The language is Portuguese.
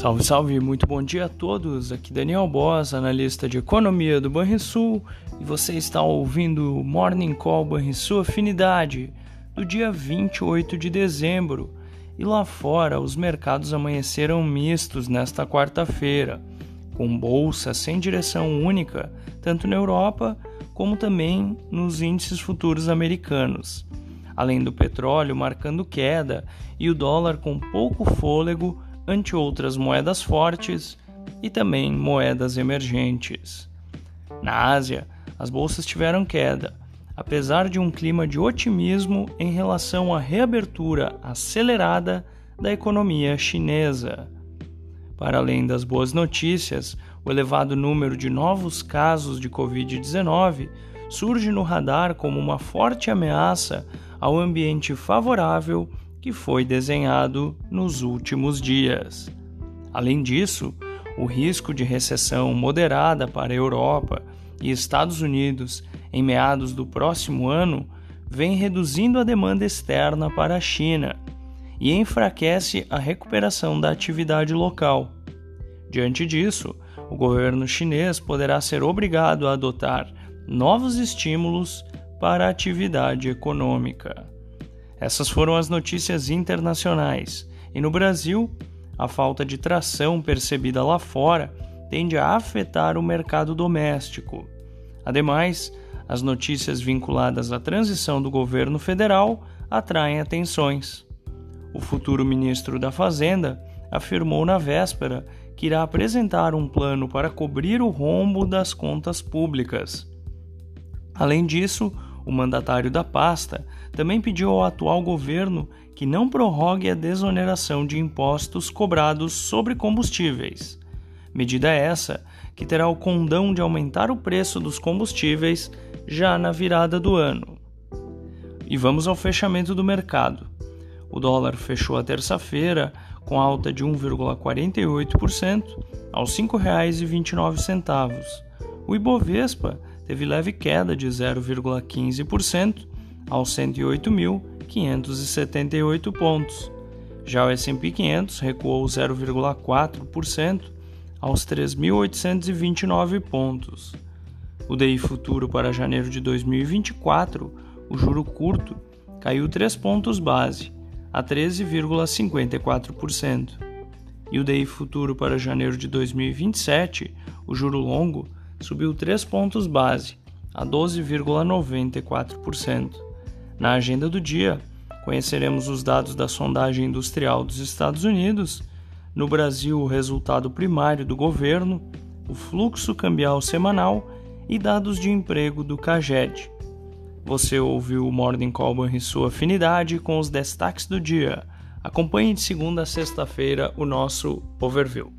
Salve, salve, muito bom dia a todos. Aqui Daniel Boss, analista de economia do Banrisul, e você está ouvindo o Morning Call Banrisul Afinidade do dia 28 de dezembro. E lá fora, os mercados amanheceram mistos nesta quarta-feira, com bolsa sem direção única, tanto na Europa como também nos índices futuros americanos. Além do petróleo marcando queda e o dólar com pouco fôlego ante outras moedas fortes e também moedas emergentes. Na Ásia, as bolsas tiveram queda, apesar de um clima de otimismo em relação à reabertura acelerada da economia chinesa. Para além das boas notícias, o elevado número de novos casos de Covid-19 surge no radar como uma forte ameaça ao ambiente favorável que foi desenhado nos últimos dias. Além disso, o risco de recessão moderada para a Europa e Estados Unidos em meados do próximo ano vem reduzindo a demanda externa para a China e enfraquece a recuperação da atividade local. Diante disso, o governo chinês poderá ser obrigado a adotar novos estímulos para a atividade econômica. Essas foram as notícias internacionais. E no Brasil, a falta de tração percebida lá fora tende a afetar o mercado doméstico. Ademais, as notícias vinculadas à transição do governo federal atraem atenções. O futuro ministro da Fazenda afirmou na véspera que irá apresentar um plano para cobrir o rombo das contas públicas. Além disso, o mandatário da pasta também pediu ao atual governo que não prorrogue a desoneração de impostos cobrados sobre combustíveis. Medida essa que terá o condão de aumentar o preço dos combustíveis já na virada do ano. E vamos ao fechamento do mercado. O dólar fechou a terça-feira com alta de 1,48% aos R$ 5,29. O Ibovespa teve leve queda de 0,15% aos 108.578 pontos. Já o S&P 500 recuou 0,4% aos 3.829 pontos. O DI futuro para janeiro de 2024, o juro curto, caiu 3 pontos base, a 13,54%. E o DI futuro para janeiro de 2027, o juro longo, subiu 3 pontos base, a 12,94%. Na agenda do dia, conheceremos os dados da sondagem industrial dos Estados Unidos, no Brasil, o resultado primário do governo, o fluxo cambial semanal e dados de emprego do CAGED. Você ouviu o Morning Call e sua afinidade com os destaques do dia. Acompanhe de segunda a sexta-feira o nosso overview.